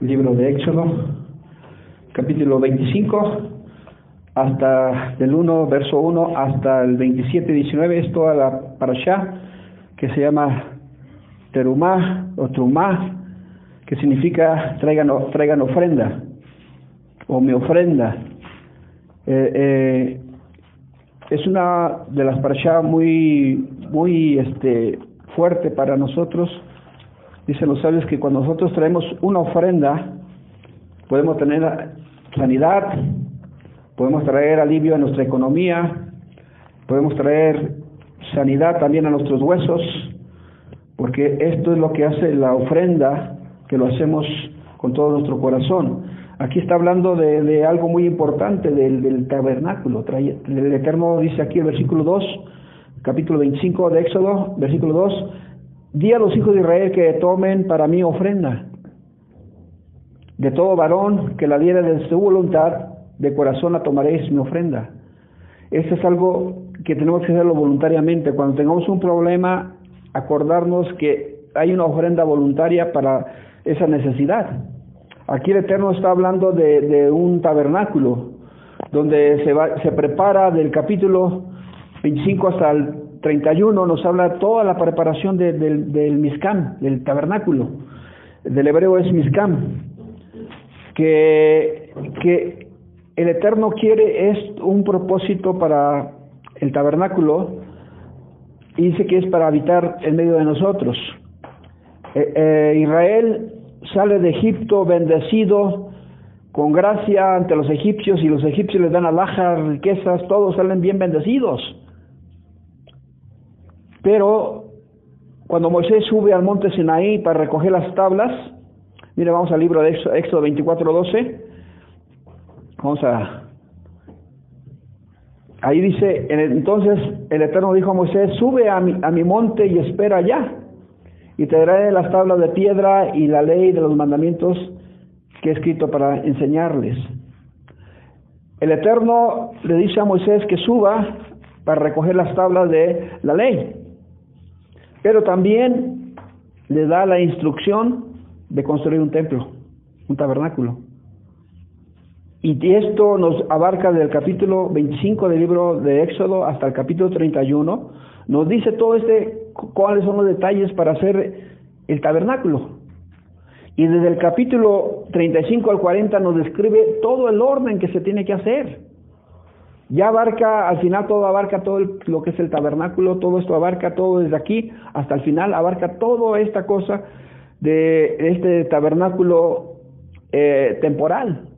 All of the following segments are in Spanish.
Libro de Éxodo, capítulo 25, hasta del 1, verso 1 hasta el 27, 19, es toda la parashá que se llama Terumá o Trumá, que significa traigan, traigan ofrenda o mi ofrenda. Eh, eh, es una de las parashá muy, muy este, fuerte para nosotros. Dicen los sabios que cuando nosotros traemos una ofrenda, podemos tener sanidad, podemos traer alivio a nuestra economía, podemos traer sanidad también a nuestros huesos, porque esto es lo que hace la ofrenda, que lo hacemos con todo nuestro corazón. Aquí está hablando de, algo muy importante, del, del tabernáculo. El Eterno dice aquí el versículo 2, capítulo 25 de Éxodo, versículo 2, di a los hijos de Israel que tomen para mí ofrenda. De todo varón que la diera de su voluntad, de corazón la tomaréis mi ofrenda. Esto es algo que tenemos que hacerlo voluntariamente. Cuando tengamos un problema, acordarnos que hay una ofrenda voluntaria para esa necesidad. Aquí el Eterno está hablando de, de un tabernáculo, donde se, va, se prepara del capítulo 25 hasta el 31, nos habla toda la preparación de, del, del Miscam, del tabernáculo. Del hebreo es Miscam. Que, que el Eterno quiere es un propósito para el tabernáculo y dice que es para habitar en medio de nosotros. Eh, eh, Israel sale de Egipto bendecido con gracia ante los egipcios y los egipcios les dan alhajas, riquezas, todos salen bien bendecidos. Pero cuando Moisés sube al monte Sinaí para recoger las tablas, mire, vamos al libro de Éxodo 24, 12. Vamos a. Ahí dice: Entonces el Eterno dijo a Moisés: Sube a mi, a mi monte y espera allá, y te daré las tablas de piedra y la ley de los mandamientos que he escrito para enseñarles. El Eterno le dice a Moisés que suba para recoger las tablas de la ley. Pero también le da la instrucción de construir un templo, un tabernáculo. Y esto nos abarca del capítulo 25 del libro de Éxodo hasta el capítulo 31. Nos dice todo este, cuáles son los detalles para hacer el tabernáculo. Y desde el capítulo 35 al 40 nos describe todo el orden que se tiene que hacer. Ya abarca, al final todo abarca todo el, lo que es el tabernáculo, todo esto abarca todo desde aquí hasta el final, abarca toda esta cosa de este tabernáculo eh, temporal,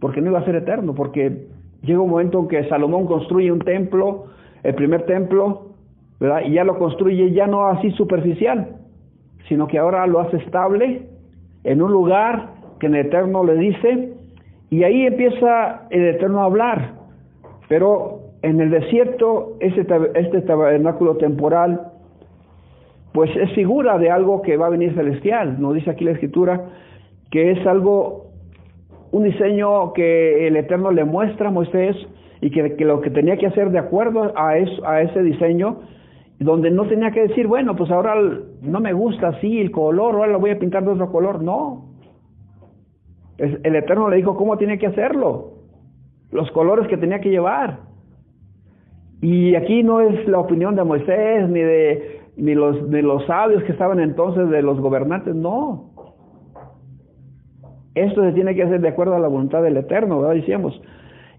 porque no iba a ser eterno, porque llega un momento en que Salomón construye un templo, el primer templo, ¿verdad? Y ya lo construye ya no así superficial, sino que ahora lo hace estable en un lugar que en el eterno le dice, y ahí empieza el eterno a hablar. Pero en el desierto, este, este tabernáculo temporal, pues es figura de algo que va a venir celestial. Nos dice aquí la escritura que es algo, un diseño que el Eterno le muestra a Moisés y que, lo que tenía que hacer de acuerdo a ese diseño, donde no tenía que decir, bueno, pues ahora no me gusta así el color, ahora lo voy a pintar de otro color. No. El Eterno le dijo cómo tiene que hacerlo los colores que tenía que llevar. Y aquí no es la opinión de Moisés ni de ni los de los sabios que estaban entonces de los gobernantes, no. Esto se tiene que hacer de acuerdo a la voluntad del Eterno, ¿verdad? Decíamos.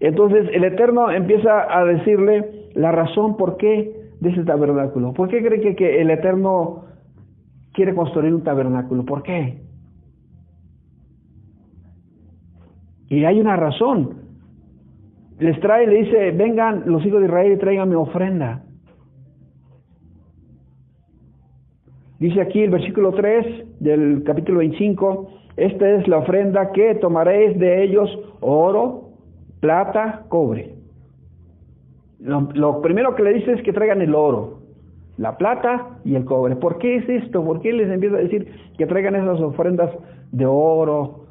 Entonces el Eterno empieza a decirle la razón por qué de ese tabernáculo. ¿Por qué cree que, que el Eterno quiere construir un tabernáculo? ¿Por qué? Y hay una razón les trae, le dice, vengan los hijos de Israel y traigan mi ofrenda. Dice aquí el versículo 3 del capítulo 25, esta es la ofrenda que tomaréis de ellos oro, plata, cobre. Lo, lo, primero que le dice es que traigan el oro, la plata y el cobre. ¿Por qué es esto? ¿Por qué les empieza a decir que traigan esas ofrendas de oro,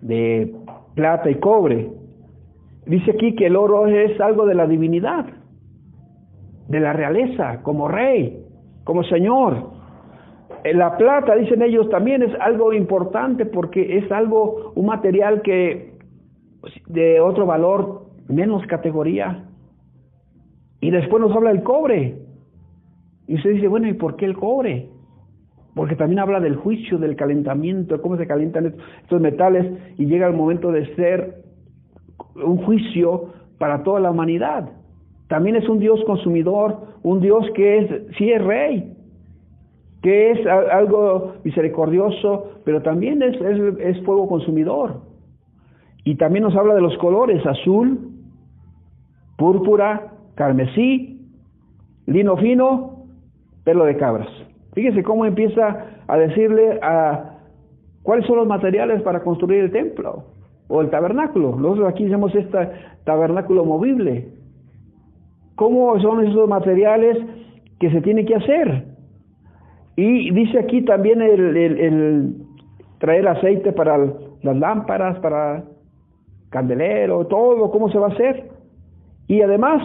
de plata y cobre? Dice aquí que el oro es algo de la divinidad, de la realeza, como rey, como señor. Eh, la plata, dicen ellos, también es algo importante porque es algo, un material que pues, de otro valor, menos categoría. Y después nos habla del cobre. Y usted dice, bueno, ¿y por qué el cobre? Porque también habla del juicio, del calentamiento, de cómo se calientan estos metales y llega el momento de ser un juicio para toda la humanidad. También es un Dios consumidor, un Dios que es, sí es rey, que es algo misericordioso, pero también es, es, fuego consumidor. Y también nos habla de los colores, azul, púrpura, carmesí, lino fino, pelo de cabras. Fíjese cómo empieza a decirle a cuáles son los materiales para construir el templo o el tabernáculo. Nosotros aquí llamamos este tabernáculo movible. ¿Cómo son esos materiales que se tiene que hacer? Y dice aquí también el, traer aceite para las lámparas, para candelero, todo, cómo se va a hacer. Y además,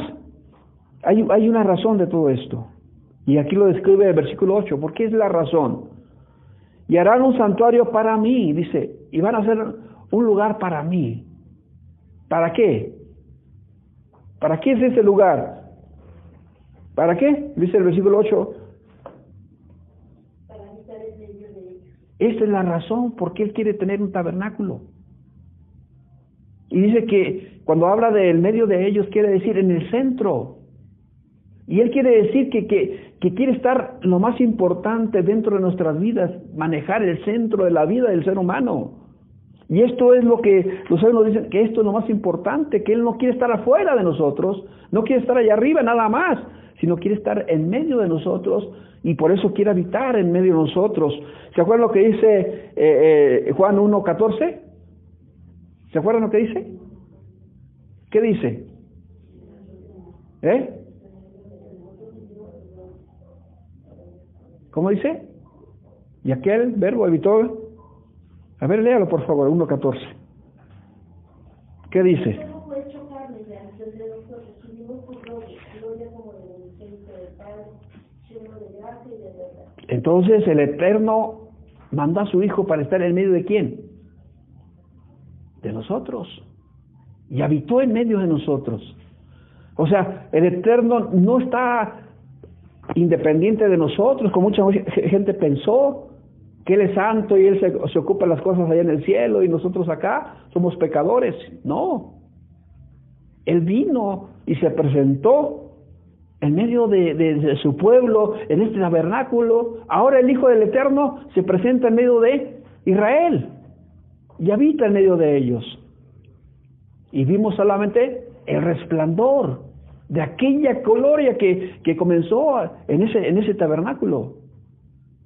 hay, hay una razón de todo esto. Y aquí lo describe el versículo 8. ¿Por qué es la razón? Y harán un santuario para mí, dice, y van a hacer un lugar para mí. ¿Para qué? ¿Para qué es ese lugar? ¿Para qué? Dice el versículo 8. Para habitar en medio de ellos. Esta es la razón por qué Él quiere tener un tabernáculo. Y dice que cuando habla del medio de ellos, quiere decir en el centro. Y Él quiere decir que, que, que, quiere estar lo más importante dentro de nuestras vidas, manejar el centro de la vida del ser humano. Y esto es lo que los sabios nos dicen, que esto es lo más importante, que Él no quiere estar afuera de nosotros, no quiere estar allá arriba nada más, sino quiere estar en medio de nosotros y por eso quiere habitar en medio de nosotros. ¿Se acuerdan lo que dice eh, eh, Juan 1.14? ¿Se acuerdan lo que dice? ¿Qué dice? ¿Eh? ¿Cómo dice? Y aquel verbo habitó a ver, léalo por favor, 1.14. ¿Qué dice? Entonces el Eterno manda a su Hijo para estar en medio de quién? De nosotros. Y habitó en medio de nosotros. O sea, el Eterno no está independiente de nosotros, como mucha gente pensó Él es santo y Él se, ocupa de las cosas allá en el cielo y nosotros acá somos pecadores. No. Él vino y se presentó en medio de, de, su pueblo, en este tabernáculo. Ahora el Hijo del Eterno se presenta en medio de Israel y habita en medio de ellos. Y vimos solamente el resplandor de aquella gloria que, que comenzó en ese, en ese tabernáculo.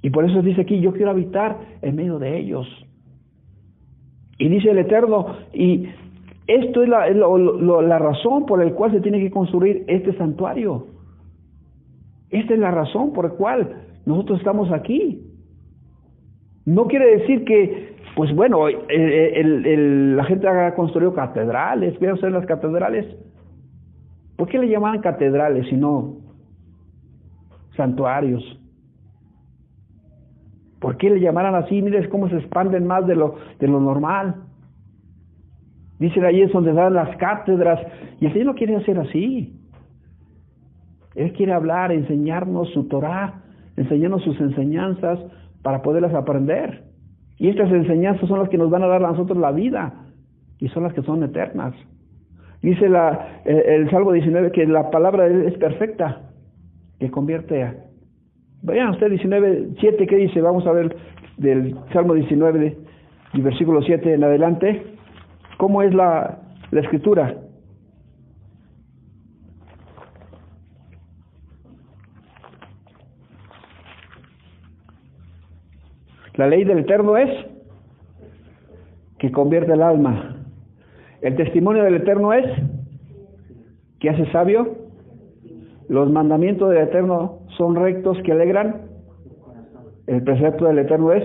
Y por eso dice aquí, yo quiero habitar en medio de ellos. Y dice el Eterno, y esto es la, razón por la cual se tiene que construir este santuario. Esta es la razón por la cual nosotros estamos aquí. No quiere decir que, pues bueno, el, la gente ha construido catedrales, a ser las catedrales. ¿Por qué le llaman catedrales y no santuarios? ¿Por qué le llamaran así? Mires cómo se expanden más de lo, de lo normal. Dicen ahí es donde dan las cátedras. Y el Señor no quiere hacer así. Él quiere hablar, enseñarnos su Torah, enseñarnos sus enseñanzas para poderlas aprender. Y estas enseñanzas son las que nos van a dar a nosotros la vida y son las que son eternas. Dice la, el, el Salmo 19 que la palabra es perfecta, que convierte a, Vayan usted 19, 7, ¿qué dice? Vamos a ver del Salmo 19 y versículo 7 en adelante. ¿Cómo es la, la escritura? La ley del Eterno es que convierte el alma. El testimonio del Eterno es que hace sabio. Los mandamientos del Eterno son rectos que alegran. El precepto del Eterno es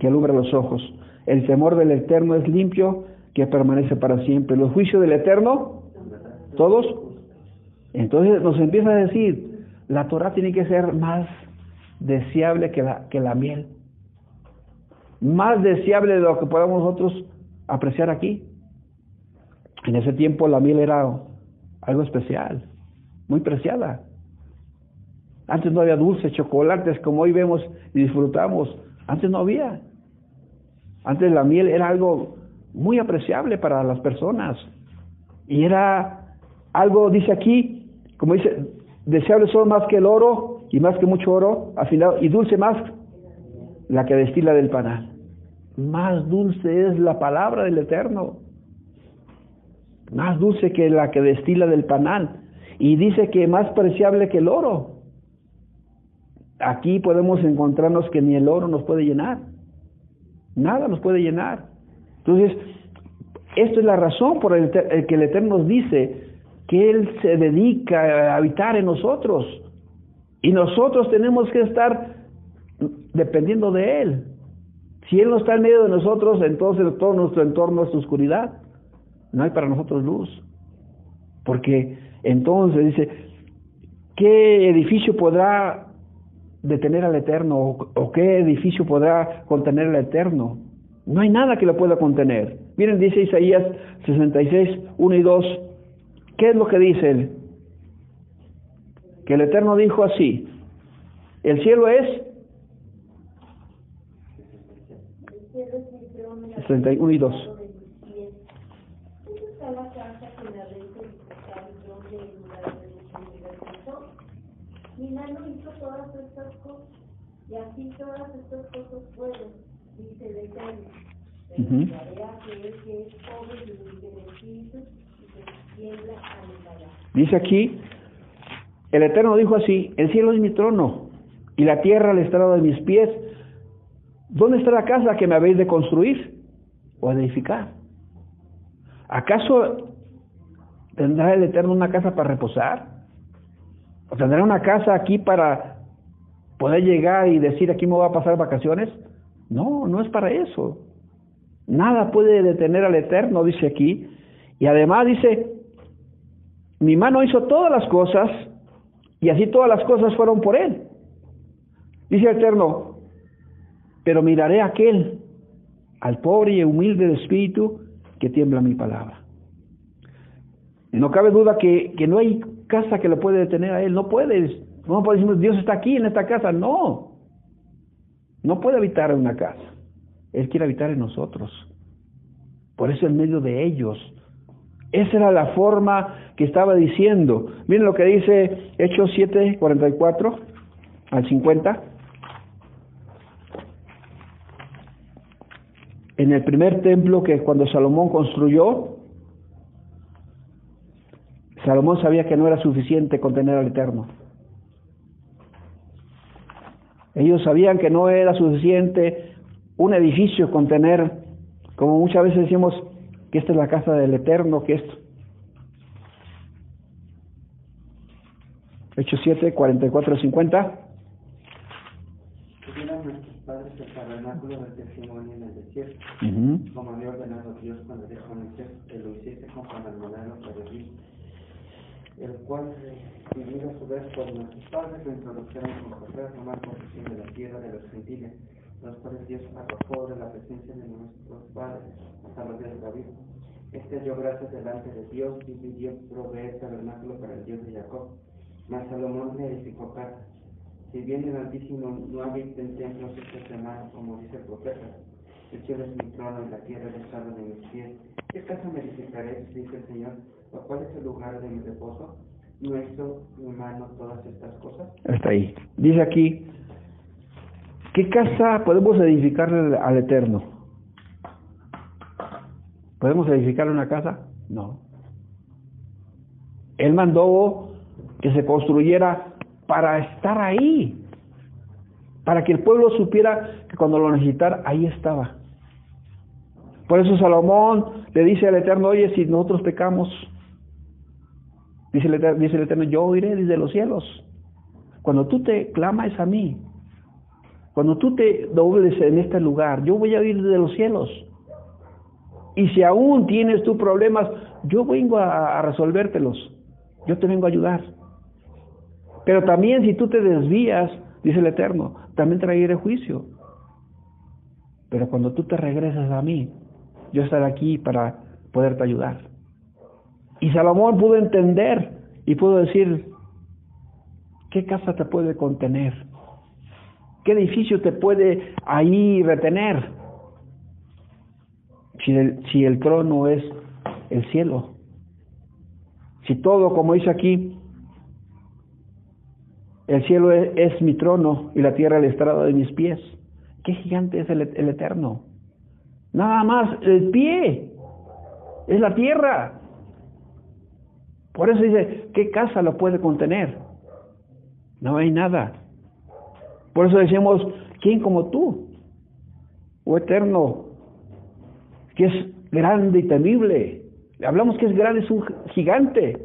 que alumbra los ojos. El temor del Eterno es limpio que permanece para siempre. Los juicios del Eterno, todos. Entonces nos empieza a decir, la Torah tiene que ser más deseable que la, que la miel. Más deseable de lo que podamos nosotros apreciar aquí. En ese tiempo la miel era algo especial, muy preciada. Antes no había dulces, chocolates como hoy vemos y disfrutamos. Antes no había. Antes la miel era algo muy apreciable para las personas. Y era algo, dice aquí, como dice, deseable son más que el oro y más que mucho oro, afinado, y dulce más la que destila del panal. Más dulce es la palabra del Eterno. Más dulce que la que destila del panal. Y dice que más preciable que el oro. Aquí podemos encontrarnos que ni el oro nos puede llenar. Nada nos puede llenar. Entonces, esto es la razón por el, que el Eterno nos dice que Él se dedica a habitar en nosotros. Y nosotros tenemos que estar dependiendo de Él. Si Él no está en medio de nosotros, entonces todo nuestro entorno es oscuridad. No hay para nosotros luz. Porque entonces dice, ¿qué edificio podrá detener al Eterno? ¿O, qué edificio podrá contener al Eterno? No hay nada que lo pueda contener. Miren, dice Isaías 66, 1 y 2. ¿Qué es lo que dice él? Que el Eterno dijo así, el cielo es 61 y 2. Mi mano hizo todas estas cosas, y así todas estas cosas pueden, dice el Eterno. Pero uh -huh. que es que es pobre y de espíritu y que tiembla al Dice aquí, el Eterno dijo así, el cielo es mi trono y la tierra el estrado de mis pies. ¿Dónde está la casa que me habéis de construir o edificar? ¿Acaso tendrá el Eterno una casa para reposar? ¿O tendrá una casa aquí para poder llegar y decir aquí me voy a pasar vacaciones? No, no es para eso. Nada puede detener al Eterno, dice aquí. Y además dice, mi mano hizo todas las cosas y así todas las cosas fueron por Él. Dice el Eterno, pero miraré a aquel, al pobre y humilde de espíritu, que tiembla mi palabra. No cabe duda que, que no hay casa que lo puede detener a Él. No puedes. No puedes decir, Dios está aquí en esta casa. No. No puede habitar en una casa. Él quiere habitar en nosotros. Por eso en medio de ellos. Esa era la forma que estaba diciendo. Miren lo que dice Hechos 7, 44 al 50. En el primer templo que cuando Salomón construyó, Salomón sabía que no era suficiente contener al Eterno. Ellos sabían que no era suficiente un edificio contener, como muchas veces decimos, que esta es la casa del Eterno, que esto. Hechos 7, 44, 50. Tuvieron nuestros padres el tabernáculo del testimonio en el desierto, como había ordenado Dios cuando dijo a Moisés que lo hiciese conforme al modelo que el cual recibió a su vez por nuestros padres lo introdujeron con José a tomar posesión de la tierra de los gentiles, los cuales Dios arrojó de la presencia de nuestros padres hasta los días de David. Este dio gracias delante de Dios y pidió proveer tabernáculo para el Dios de Jacob. Mas Salomón le edificó casa. Si bien el Altísimo no habita en templos esta semana, como dice el profeta, el cielo es mi trono y la tierra es el de mis pies. ¿Qué casa me edificaré? Dice el Señor. ¿Cuál es el lugar de mi reposo? ¿No todas estas cosas? Está ahí. Dice aquí, ¿qué casa podemos edificarle al Eterno? ¿Podemos edificarle una casa? No. Él mandó que se construyera para estar ahí, para que el pueblo supiera que cuando lo necesitara, ahí estaba. Por eso Salomón le dice al Eterno, oye, si nosotros pecamos, dice el, Eterno, yo oiré desde los cielos. Cuando tú te clamas a mí, cuando tú te dobles en este lugar, yo voy a oír desde los cielos. Y si aún tienes tus problemas, yo vengo a, a resolvértelos. Yo te vengo a ayudar. Pero también si tú te desvías, dice el Eterno, también traeré juicio. Pero cuando tú te regresas a mí, yo estaré aquí para poderte ayudar. Y Salomón pudo entender y pudo decir, ¿qué casa te puede contener? ¿Qué edificio te puede ahí retener? Si el, si el trono es el cielo. Si todo, como dice aquí, el cielo es, mi trono y la tierra el estrado de mis pies. ¿Qué gigante es el, el eterno? Nada más el pie es la tierra. Por eso dice, ¿qué casa lo puede contener? No hay nada. Por eso decimos, ¿quién como tú? Oh eterno, que es grande y temible. Hablamos que es grande, es un gigante,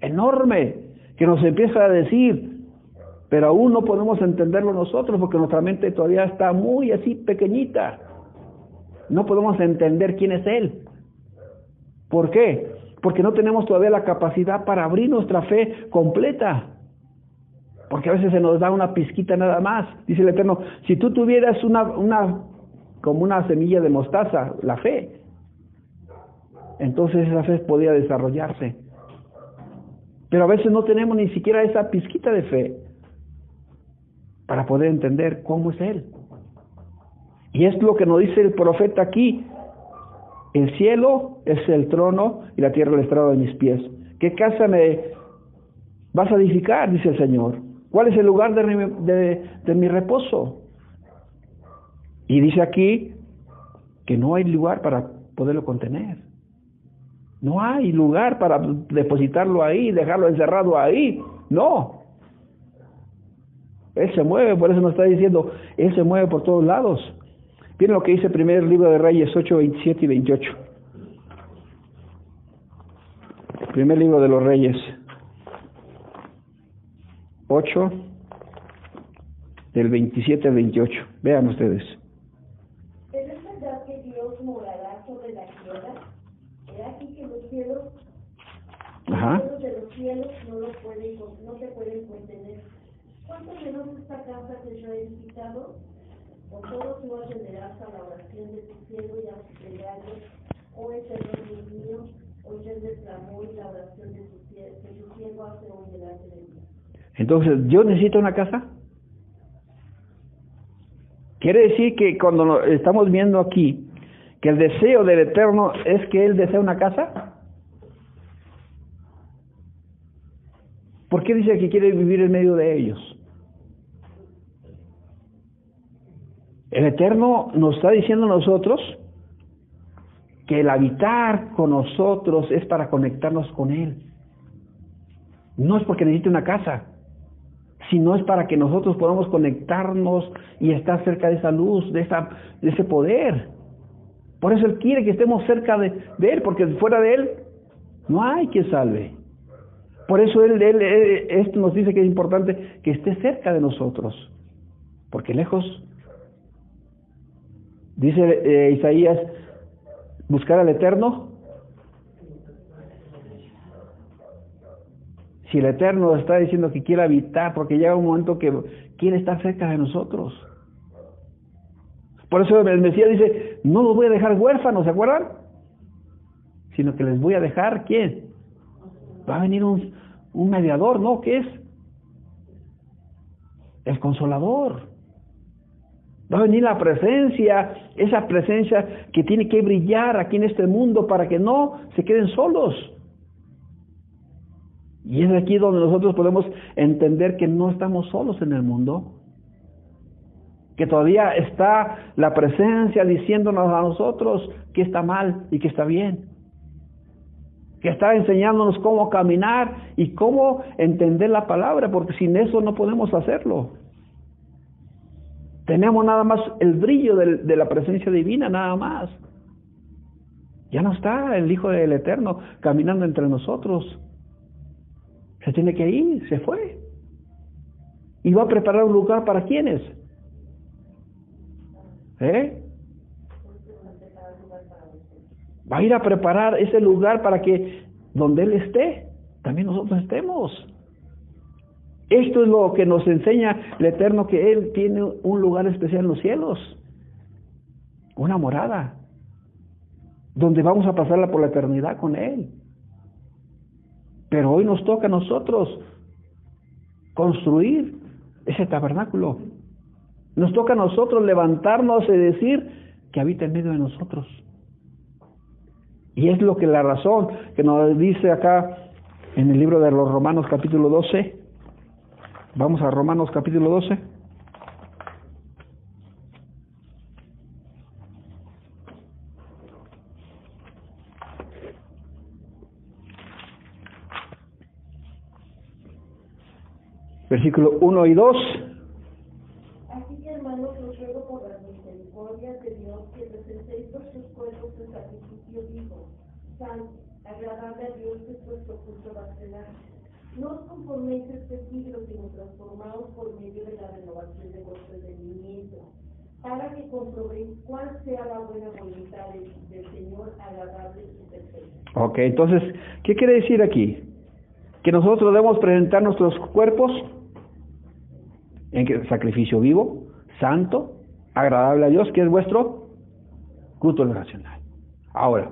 enorme, que nos empieza a decir, pero aún no podemos entenderlo nosotros porque nuestra mente todavía está muy así pequeñita no podemos entender quién es Él. ¿Por qué? Porque no tenemos todavía la capacidad para abrir nuestra fe completa. Porque a veces se nos da una pizquita nada más. Dice el Eterno, si tú tuvieras una, una, como una semilla de mostaza, la fe, entonces esa fe podría desarrollarse. Pero a veces no tenemos ni siquiera esa pizquita de fe para poder entender cómo es Él. Y es lo que nos dice el profeta aquí. El cielo es el trono y la tierra el estrado de mis pies. ¿Qué casa me vas a edificar? Dice el Señor. ¿Cuál es el lugar de, mi reposo? Y dice aquí que no hay lugar para poderlo contener. No hay lugar para depositarlo ahí, dejarlo encerrado ahí. No. Él se mueve, por eso nos está diciendo, Él se mueve por todos lados. Miren lo que dice el primer libro de Reyes 8, 27 y 28. Primer libro de los Reyes 8, del 27 al 28. Vean ustedes. Pero es verdad que Dios morará sobre la tierra. Era aquí que los cielos, Ajá. los de los cielos no, lo pueden, no se pueden contener. ¿Cuánto menos esta casa que yo he edificado? Con todo tú atenderás a la oración de tu cielo y a sus plegarias, oh eterno Dios mío, oye el clamor y la oración de tu, cielo, que tu cielo hace hoy delante de mí. Entonces, ¿yo necesito una casa? Quiere decir que cuando estamos viendo aquí, que el deseo del Eterno es que Él desea una casa. ¿Por qué dice que quiere vivir en medio de ellos? El Eterno nos está diciendo a nosotros que el habitar con nosotros es para conectarnos con Él. No es porque necesite una casa, sino es para que nosotros podamos conectarnos y estar cerca de esa luz, de, esa, de ese poder. Por eso Él quiere que estemos cerca de, de Él, porque fuera de Él no hay quien salve. Por eso él, él, él, nos dice que es importante que esté cerca de nosotros, porque lejos Dice eh, Isaías, buscar al Eterno. Si el Eterno está diciendo que quiere habitar, porque llega un momento que quiere estar cerca de nosotros. Por eso el Mesías dice, no los voy a dejar huérfanos, ¿se acuerdan? Sino que les voy a dejar, ¿quién? Va a venir un, mediador, ¿no? ¿Qué es? El consolador. Va a venir la presencia, esa presencia que tiene que brillar aquí en este mundo para que no se queden solos. Y es aquí donde nosotros podemos entender que no estamos solos en el mundo, que todavía está la presencia diciéndonos a nosotros que está mal y que está bien, que está enseñándonos cómo caminar y cómo entender la palabra, porque sin eso no podemos hacerlo. Tenemos nada más el brillo de, la presencia divina, nada más. Ya no está el Hijo del Eterno caminando entre nosotros. Se tiene que ir, se fue. Y va a preparar un lugar para quienes. ¿Eh? Va a ir a preparar ese lugar para que donde Él esté, también nosotros estemos. Esto es lo que nos enseña el Eterno, que Él tiene un lugar especial en los cielos, una morada, donde vamos a pasarla por la eternidad con Él. Pero hoy nos toca a nosotros construir ese tabernáculo. Nos toca a nosotros levantarnos y decir que habita en medio de nosotros. Y es lo que la razón que nos dice acá en el libro de los Romanos capítulo 12. Vamos a Romanos capítulo 12. Versículo 1 y 2. Así que hermanos, os ruego por las misericordias de Dios que presentéis vuestros cuerpos en sacrificio vivo, santo, agradable a Dios que es vuestro culto racional. No os conforméis este siglo, sino transformaos por medio de la renovación de vuestro entendimiento, para que comprobéis cuál sea la buena voluntad del, Señor, agradable y perfecta. Ok, entonces, ¿qué quiere decir aquí? Que nosotros debemos presentar nuestros cuerpos en sacrificio vivo, santo, agradable a Dios, que es vuestro culto racional. Ahora,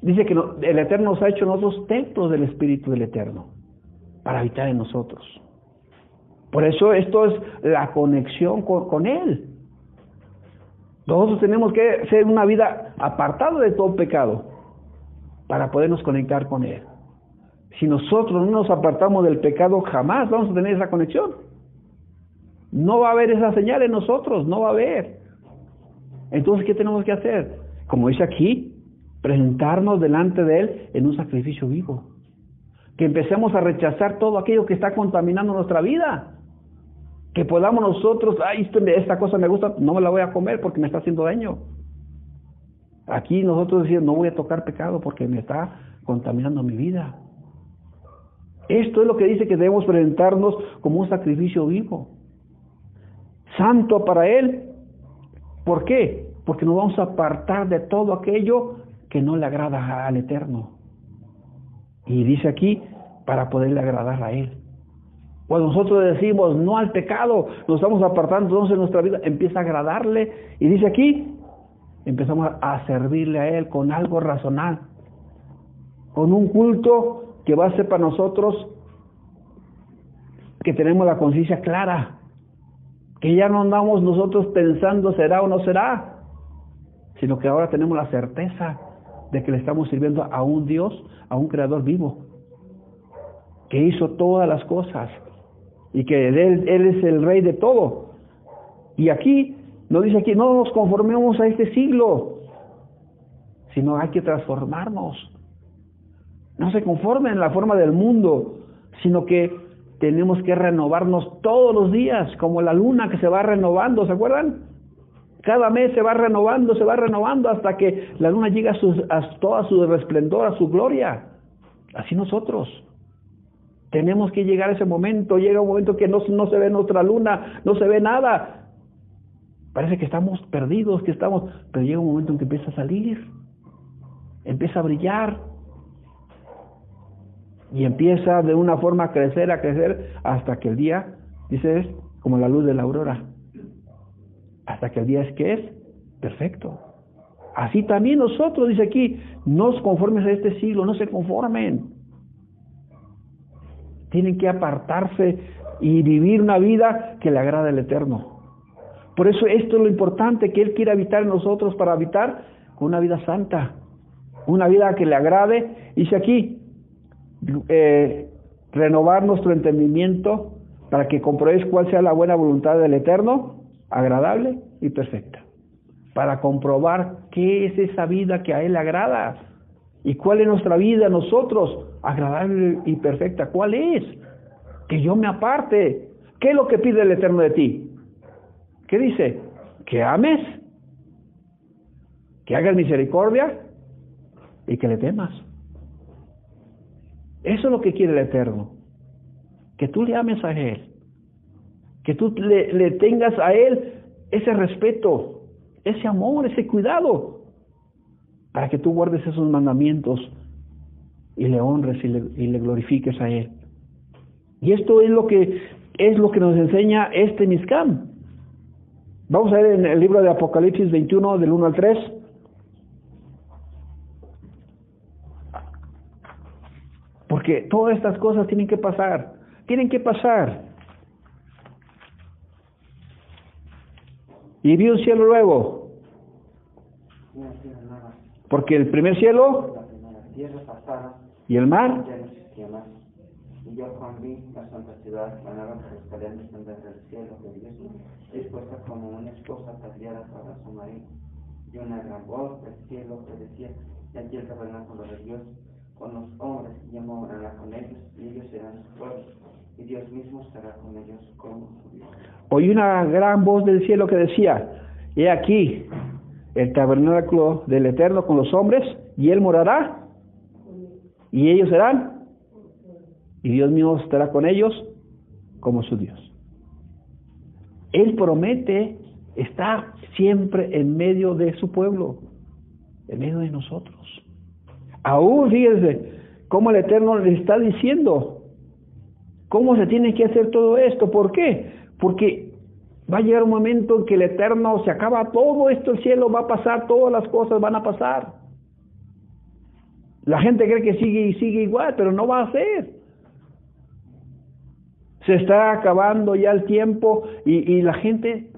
dice que el Eterno nos ha hecho nosotros templos del Espíritu del Eterno para habitar en nosotros. Por eso esto es la conexión con, Él. Nosotros tenemos que ser una vida apartada de todo pecado para podernos conectar con Él. Si nosotros no nos apartamos del pecado, jamás vamos a tener esa conexión. No va a haber esa señal en nosotros, no va a haber. Entonces, ¿qué tenemos que hacer? Como dice aquí, presentarnos delante de Él en un sacrificio vivo. Que empecemos a rechazar todo aquello que está contaminando nuestra vida. Que podamos nosotros, ay, esto me- esta cosa me gusta, no me la voy a comer porque me está haciendo daño. Aquí nosotros decimos, no voy a tocar pecado porque me está contaminando mi vida. Esto es lo que dice que debemos presentarnos como un sacrificio vivo, santo para Él. ¿Por qué? Porque nos vamos a apartar de todo aquello que no le agrada al Eterno. Y dice aquí, para poderle agradar a Él. Cuando nosotros decimos no al pecado, nos estamos apartando, entonces nuestra vida empieza a agradarle. Y dice aquí, empezamos a servirle a Él con algo razonal, con un culto que va a ser para nosotros que tenemos la conciencia clara, que ya no andamos nosotros pensando será o no será, sino que ahora tenemos la certeza de que le estamos sirviendo a un Dios, a un creador vivo, que hizo todas las cosas y que él, él es el rey de todo. Y aquí nos dice aquí, no nos conformemos a este siglo, sino hay que transformarnos. No se conformen en la forma del mundo, sino que tenemos que renovarnos todos los días, como la luna que se va renovando, ¿se acuerdan? Cada mes se va renovando, se va renovando hasta que la luna llega a, su, a toda su resplendor, a su gloria. Así nosotros. Tenemos que llegar a ese momento, llega un momento que no, no se ve nuestra luna, no se ve nada. Parece que estamos perdidos, que estamos, pero llega un momento en que empieza a salir, empieza a brillar, y empieza de una forma a crecer, a crecer, hasta que el día, dice, es como la luz de la aurora. Hasta que el día es que es perfecto. Así también nosotros, dice aquí, no os conformes a este siglo, no se conformen. Tienen que apartarse y vivir una vida que le agrada al Eterno. Por eso esto es lo importante, que Él quiere habitar en nosotros para habitar con una vida santa, una vida que le agrade. Dice aquí, eh, renovar nuestro entendimiento para que comprobéis cuál sea la buena voluntad del Eterno, agradable y perfecta. Para comprobar qué es esa vida que a Él agrada y cuál es nuestra vida nosotros, agradable y perfecta. ¿Cuál es? Que yo me aparte. ¿Qué es lo que pide el Eterno de ti? ¿Qué dice? Que ames, que hagas misericordia, y que le temas. Eso es lo que quiere el Eterno. Que tú le ames a Él. Que tú le, tengas a Él ese respeto, ese amor, ese cuidado. Para que tú guardes esos mandamientos y le honres y le, glorifiques a Él. Y esto es lo que es lo que nos enseña este Miscam. Vamos a ver en el libro de Apocalipsis 21 del 1 al 3. Porque todas estas cosas tienen que pasar, tienen que pasar. Y vi un cielo nueva, porque el primer cielo y el mar. Y yo, Juan, vi la santa ciudad, la nueva Jerusalén, descender del cielo de Dios, dispuesta como una esposa ataviada para su marido. Y una gran voz del cielo que decía, y aquí el tabernáculo de Dios, con los hombres, y yo morará con ellos, y ellos serán su pueblo, y Dios mismo estará con ellos como su Dios. oí una gran voz del cielo que decía, he aquí el tabernáculo del Eterno con los hombres, y él morará, y ellos serán, y Dios mío estará con ellos como su Dios. Él promete estar siempre en medio de su pueblo, en medio de nosotros. Aún fíjense cómo el Eterno le está diciendo cómo se tiene que hacer todo esto. ¿Por qué? Porque va a llegar un momento en que el Eterno se acaba todo esto, el cielo va a pasar, todas las cosas van a pasar. La gente cree que sigue y sigue igual, pero no va a ser. Se está acabando ya el tiempo y, y la gente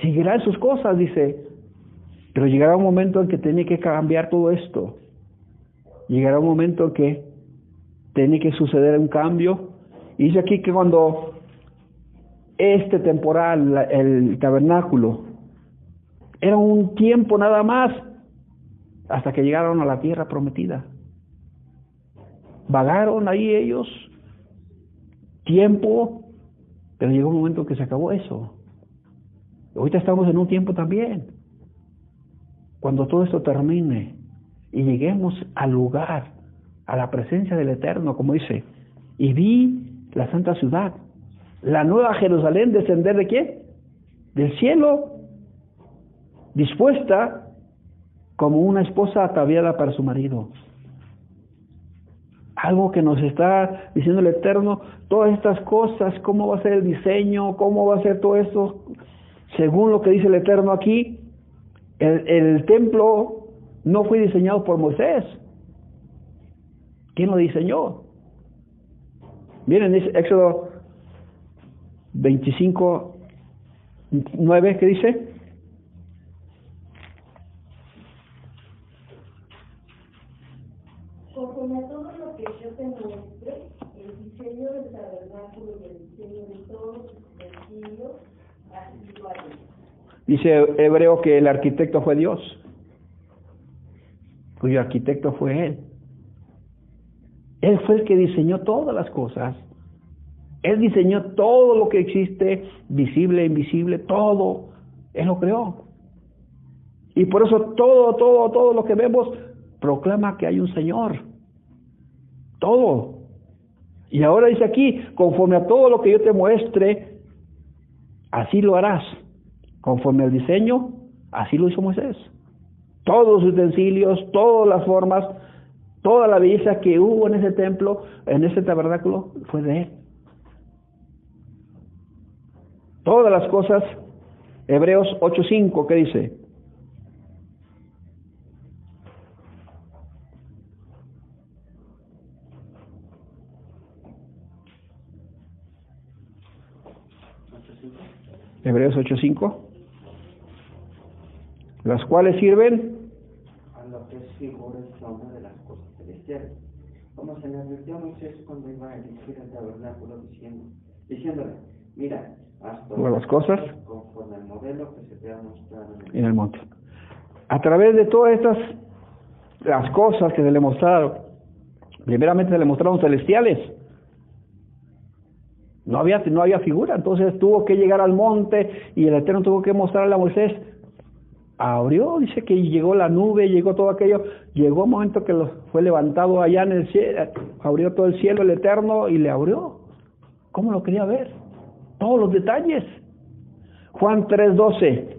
seguirá en sus cosas, dice. Pero llegará un momento en que tiene que cambiar todo esto. Llegará un momento en que tiene que suceder un cambio. Y dice aquí que cuando este temporal, el tabernáculo, era un tiempo nada más hasta que llegaron a la tierra prometida. Vagaron ahí ellos tiempo, pero llegó un momento que se acabó eso. Ahorita estamos en un tiempo también. Cuando todo esto termine y lleguemos al lugar, a la presencia del Eterno, como dice, y vi la santa ciudad, la nueva Jerusalén descender de quién? Del cielo, dispuesta como una esposa ataviada para su marido. Algo que nos está diciendo el Eterno, todas estas cosas, cómo va a ser el diseño, cómo va a ser todo esto, según lo que dice el Eterno aquí, el, el templo no fue diseñado por Moisés. ¿Quién lo diseñó? Miren, dice Éxodo 25, 9, ¿qué dice? Conforme a todo lo que yo te muestre, el diseño del tabernáculo y el diseño de todos sus utensilios, así lo haré. Dice Hebreo que el arquitecto fue Dios, cuyo arquitecto fue Él. Él fue el que diseñó todas las cosas. Él diseñó todo lo que existe, visible, invisible, todo. Él lo creó. Y por eso todo, todo, todo lo que vemos proclama que hay un Señor. Todo. Y ahora dice aquí, conforme a todo lo que yo te muestre, así lo harás. Conforme al diseño, así lo hizo Moisés. Todos los utensilios, todas las formas, toda la belleza que hubo en ese templo, en ese tabernáculo, fue de él. Todas las cosas, Hebreos 8.5, ¿qué dice? Hebreos 8.5, las cuales sirven a lo que es figura de las Como se le advirtió a Moisés cuando iba a elegir el tabernáculo diciendo, diciéndole, mira, haz Todas las cosas conforme al modelo que se te ha mostrado en el en el monte. A través de todas estas, las cosas que se le mostraron, primeramente se le mostraron celestiales. No había, no había figura, entonces tuvo que llegar al monte y el Eterno tuvo que mostrarle a Moisés abrió, dice que llegó la nube, llegó todo aquello, llegó un momento que fue levantado allá en el cielo, abrió todo el cielo, el eterno, y le abrió. ¿Cómo lo quería ver? Todos los detalles. Juan 3:12.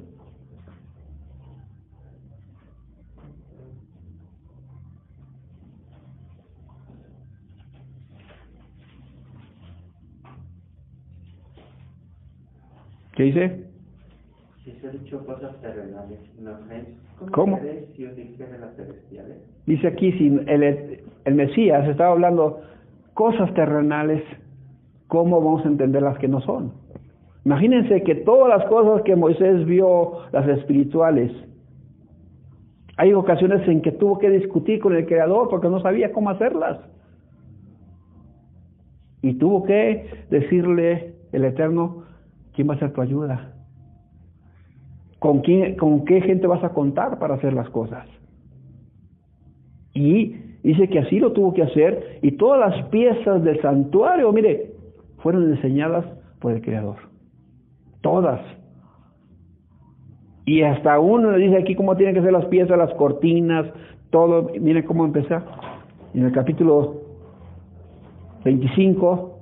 ¿Qué dice? Dicho cosas terrenales, ¿no? ¿Cómo? si os dijere las celestiales? Dice aquí, si el, el Mesías estaba hablando cosas terrenales, ¿cómo vamos a entender las que no son? Imagínense que todas las cosas que Moisés vio, las espirituales, hay ocasiones en que tuvo que discutir con el Creador porque no sabía cómo hacerlas. Y tuvo que decirle el Eterno, ¿quién va a ser tu ayuda? ¿Con, quién, ¿Con qué gente vas a contar para hacer las cosas? Y dice que así lo tuvo que hacer y todas las piezas del santuario, mire, fueron enseñadas por el Creador. Todas. Y hasta uno le dice aquí cómo tienen que ser las piezas, las cortinas, todo. Miren cómo empezar. En el capítulo 25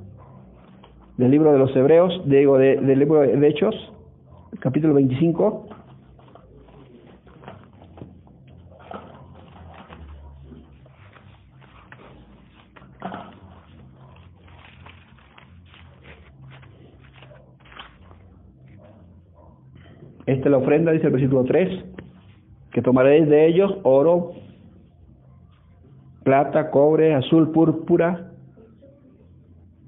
del libro de los Hebreos, digo, del libro de Hechos, capítulo 25. Esta es la ofrenda, dice el versículo 3, que tomaréis de ellos oro, plata, cobre, azul, púrpura.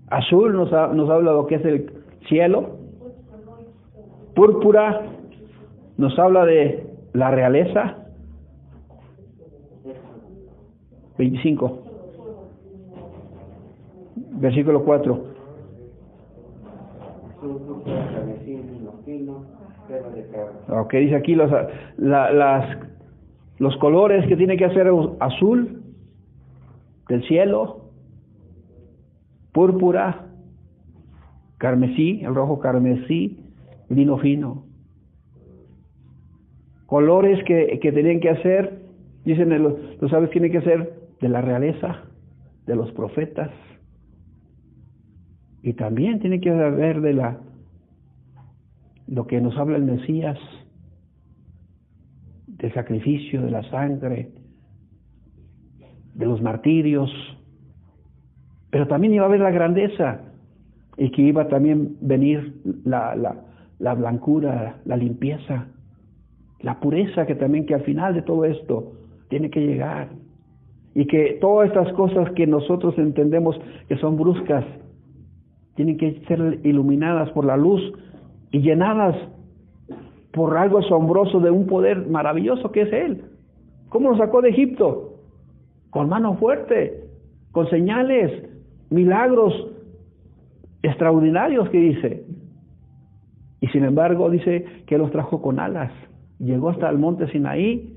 Azul nos, nos habla de lo que es el cielo, Púrpura nos habla de la realeza. 25. Versículo 4. Ok, dice aquí los, las, los colores que tiene que hacer azul del cielo, púrpura, carmesí, el rojo carmesí, vino fino. Colores que, que tenían que hacer, dicen, los, sabes, tiene que ser de la realeza, de los profetas. Y también tiene que haber de la lo que nos habla el Mesías, del sacrificio, de la sangre, de los martirios, pero también iba a haber la grandeza y que iba también venir la, la, la blancura, la limpieza, la pureza que también que al final de todo esto tiene que llegar. Y que todas estas cosas que nosotros entendemos que son bruscas, tienen que ser iluminadas por la luz y llenadas por algo asombroso de un poder maravilloso que es Él. ¿Cómo nos sacó de Egipto? Con mano fuerte, con señales, milagros extraordinarios que dice. Sin embargo dice que los trajo con alas. Llegó hasta el monte Sinaí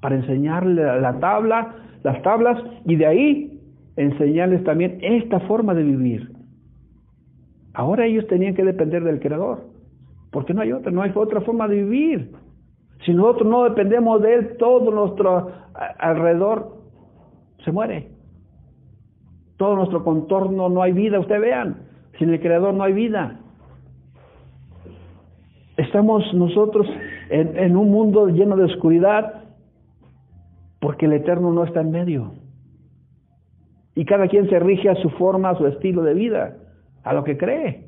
para enseñarle la tabla, las tablas, y de ahí enseñarles también esta forma de vivir. Ahora ellos tenían que depender del Creador, porque no hay otra, no hay otra forma de vivir. Si nosotros no dependemos de Él, todo nuestro alrededor se muere. Todo nuestro contorno no hay vida, ustedes vean, sin el Creador no hay vida. Estamos nosotros en, un mundo lleno de oscuridad porque el Eterno no está en medio. Y cada quien se rige a su forma, a su estilo de vida, a lo que cree,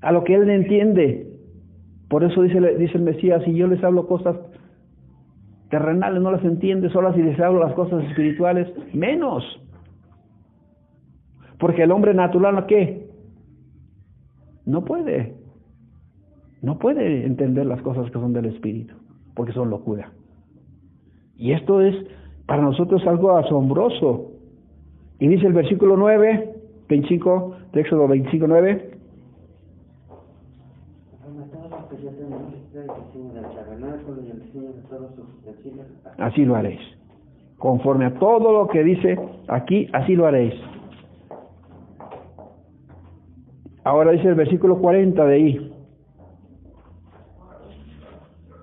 a lo que él entiende. Por eso dice, dice el Mesías, si yo les hablo cosas terrenales, no las entiende, solo si les hablo las cosas espirituales, menos. Porque el hombre natural, ¿qué? No puede. No puede entender las cosas que son del Espíritu, porque son locura. Y esto es para nosotros algo asombroso. Y dice el versículo 9, 25, de Éxodo 25, 9. Así lo haréis. Conforme a todo lo que dice aquí, así lo haréis. Ahora dice el versículo 40 de ahí.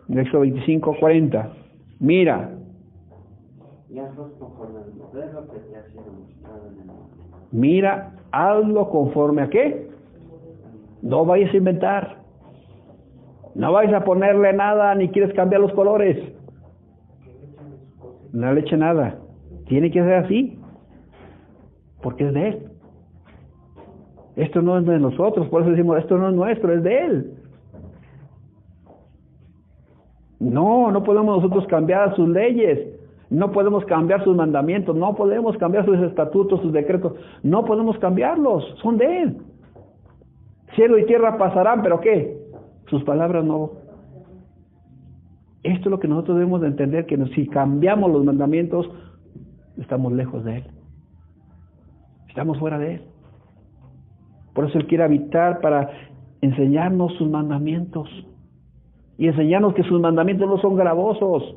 Éxodo 25, 40. Mira. Mira, hazlo conforme a qué. No vayas a inventar. No vayas a ponerle nada ni quieres cambiar los colores. No le eche nada. Tiene que ser así. Porque es de Él. Esto no es de nosotros, por eso decimos, esto no es nuestro, es de Él. No, no podemos nosotros cambiar sus leyes, no podemos cambiar sus mandamientos, no podemos cambiar sus estatutos, sus decretos, no podemos cambiarlos, son de Él. Cielo y tierra pasarán, pero ¿qué? Sus palabras no. Esto es lo que nosotros debemos de entender, que si cambiamos los mandamientos, estamos lejos de Él. Estamos fuera de Él. Por eso Él quiere habitar para enseñarnos sus mandamientos y enseñarnos que sus mandamientos no son gravosos,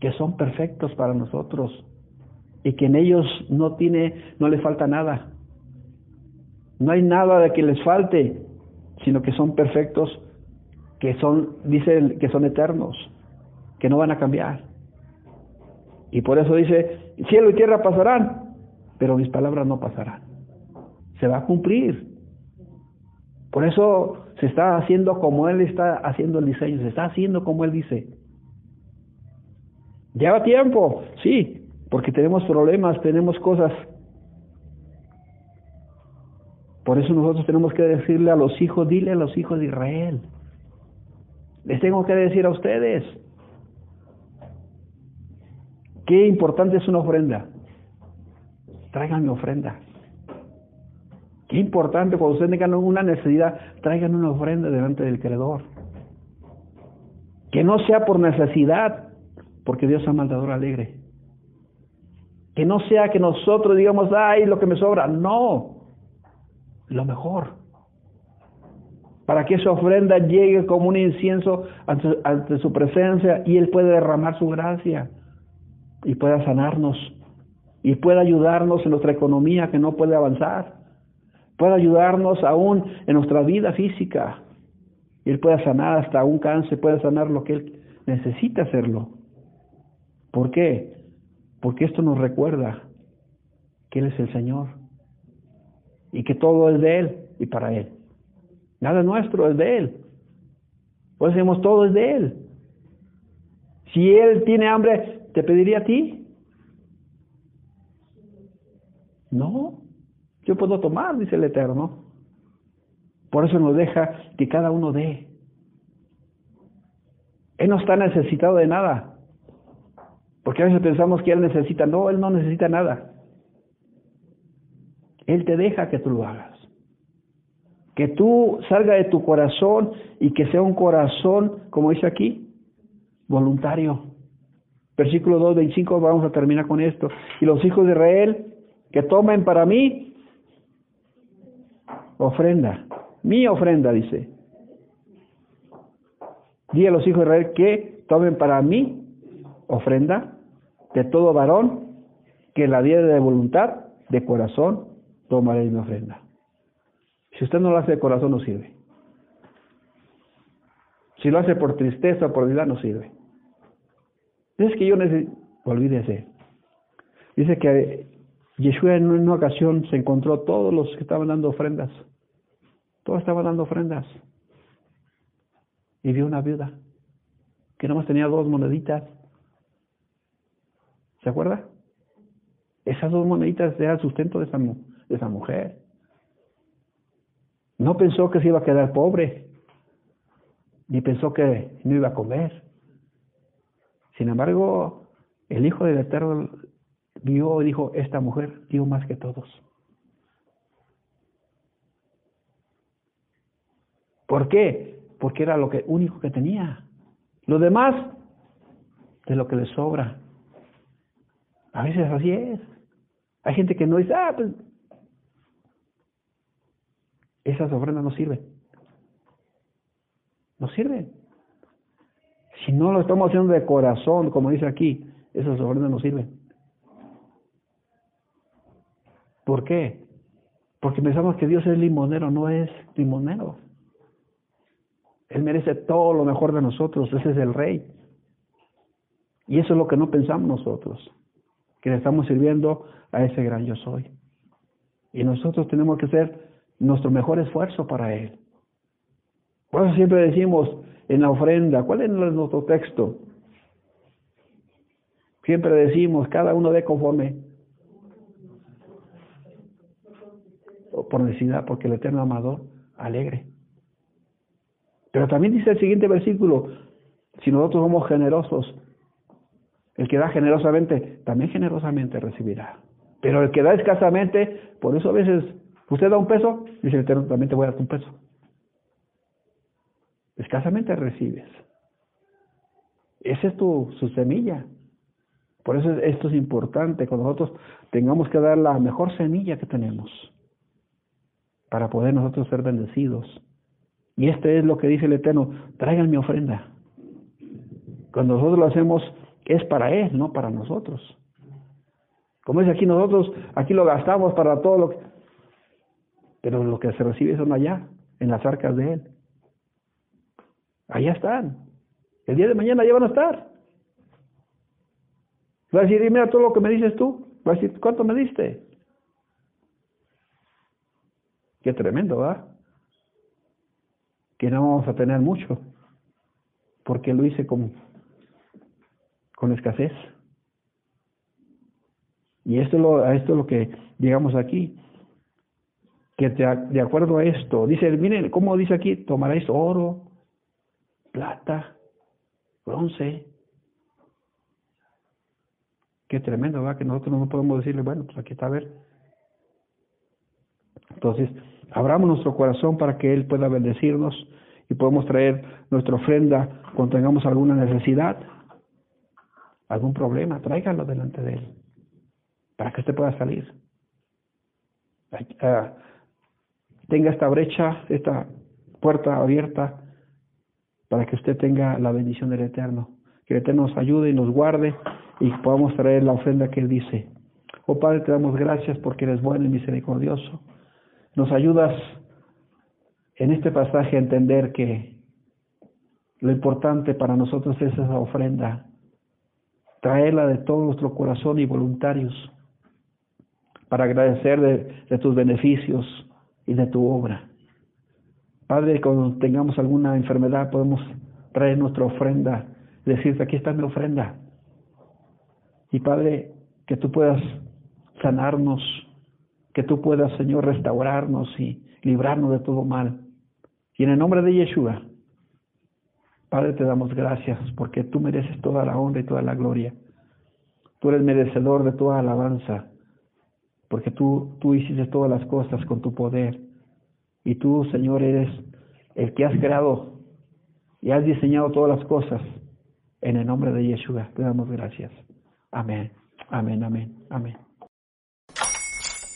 que son perfectos para nosotros y que en ellos no tiene, no le falta nada. No hay nada de que les falte, sino que son perfectos, que son, dice que son eternos, que no van a cambiar. Y por eso dice, cielo y tierra pasarán, pero mis palabras no pasarán se va a cumplir. Por eso se está haciendo como Él está haciendo el diseño, se está haciendo como Él dice. Lleva tiempo, sí, porque tenemos problemas, tenemos cosas. Por eso nosotros tenemos que decirle a los hijos, dile a los hijos de Israel. Les tengo que decir a ustedes qué importante es una ofrenda. Traigan mi ofrenda. Qué importante cuando ustedes tengan una necesidad, traigan una ofrenda delante del Creador. Que no sea por necesidad, porque Dios es mandador alegre. Que no sea que nosotros digamos, ay, lo que me sobra. No, lo mejor. Para que esa ofrenda llegue como un incienso ante, ante su presencia y Él pueda derramar su gracia y pueda sanarnos y pueda ayudarnos en nuestra economía que no puede avanzar puede ayudarnos aún en nuestra vida física. Él puede sanar hasta un cáncer, puede sanar lo que Él necesita hacerlo. ¿Por qué? Porque esto nos recuerda que Él es el Señor y que todo es de Él y para Él. Nada nuestro es de Él. Pues decimos, todo es de Él. Si Él tiene hambre, ¿te pediría a ti? No. Yo puedo tomar, dice el Eterno. Por eso nos deja que cada uno dé. Él no está necesitado de nada. Porque a veces pensamos que Él necesita. No, Él no necesita nada. Él te deja que tú lo hagas. Que tú salga de tu corazón y que sea un corazón, como dice aquí, voluntario. Versículo 2, 25, vamos a terminar con esto. Y los hijos de Israel que tomen para mí ofrenda, mi ofrenda, dice. Di a los hijos de Israel que tomen para mí ofrenda de todo varón que la diera de voluntad, de corazón, tomaré mi ofrenda. Si usted no lo hace de corazón, no sirve. Si lo hace por tristeza o por vida, no sirve. Es que yo necesito, olvídese. Dice que Yeshua en una ocasión se encontró todos los que estaban dando ofrendas. Todos estaban dando ofrendas. Y vio una viuda que nomás tenía dos moneditas. ¿Se acuerda? Esas dos moneditas eran el sustento de esa, de esa mujer. No pensó que se iba a quedar pobre, ni pensó que no iba a comer. Sin embargo, el Hijo del Eterno vio y dijo, esta mujer dio más que todos. ¿Por qué? Porque era lo que, único que tenía. Lo demás, de lo que le sobra. A veces así es. Hay gente que no dice, ah, pues esas ofrendas no sirven. No sirven. Si no lo estamos haciendo de corazón, como dice aquí, esas ofrendas no sirven. ¿Por qué? Porque pensamos que Dios es limonero, no es limonero. Él merece todo lo mejor de nosotros, ese es el rey. Y eso es lo que no pensamos nosotros, que le estamos sirviendo a ese gran yo soy. Y nosotros tenemos que hacer nuestro mejor esfuerzo para Él. Por eso siempre decimos en la ofrenda, ¿cuál es nuestro texto? Siempre decimos, cada uno de conforme por necesidad, porque el eterno amador alegre. Pero también dice el siguiente versículo, si nosotros somos generosos, el que da generosamente, también generosamente recibirá. Pero el que da escasamente, por eso a veces usted da un peso, dice el Eterno, también te voy a dar un peso. Escasamente recibes. Esa es tu su semilla. Por eso esto es importante, que nosotros tengamos que dar la mejor semilla que tenemos para poder nosotros ser bendecidos. Y este es lo que dice el Eterno, traigan mi ofrenda. Cuando nosotros lo hacemos es para Él, no para nosotros. Como dice aquí, nosotros aquí lo gastamos para todo lo que... Pero lo que se recibe son allá, en las arcas de Él. Allá están. El día de mañana allá van a estar. Va a decir, mira todo lo que me dices tú. Va a decir, ¿cuánto me diste? Qué tremendo, ¿verdad? Que no vamos a tener mucho. Porque lo hice con con escasez. Y esto es lo, esto es lo que llegamos aquí. Que de acuerdo a esto, dice, miren, ¿cómo dice aquí? Tomaréis oro, plata, bronce. Qué tremendo, ¿verdad? Que nosotros no podemos decirle, bueno, pues aquí está a ver. Entonces, abramos nuestro corazón para que Él pueda bendecirnos y podemos traer nuestra ofrenda cuando tengamos alguna necesidad algún problema, tráigalo delante de Él, para que usted pueda salir. Ah, tenga esta brecha, esta puerta abierta, para que usted tenga la bendición del Eterno. Que el Eterno nos ayude y nos guarde y podamos traer la ofrenda que Él dice. Oh Padre, te damos gracias porque eres bueno y misericordioso. Nos ayudas en este pasaje a entender que lo importante para nosotros es esa ofrenda traerla de todo nuestro corazón y voluntarios para agradecer de, tus beneficios y de tu obra. Padre, cuando tengamos alguna enfermedad podemos traer nuestra ofrenda, decirte, aquí está mi ofrenda. Y Padre, que tú puedas sanarnos, que tú puedas, Señor, restaurarnos y librarnos de todo mal. Y en el nombre de Yeshua, Padre, te damos gracias porque tú mereces toda la honra y toda la gloria. Tú eres merecedor de toda alabanza, porque tú, tú hiciste todas las cosas con tu poder. Y tú, Señor, eres el que has creado y has diseñado todas las cosas. En el nombre de Yeshua, te damos gracias. Amén, amén, amén, amén.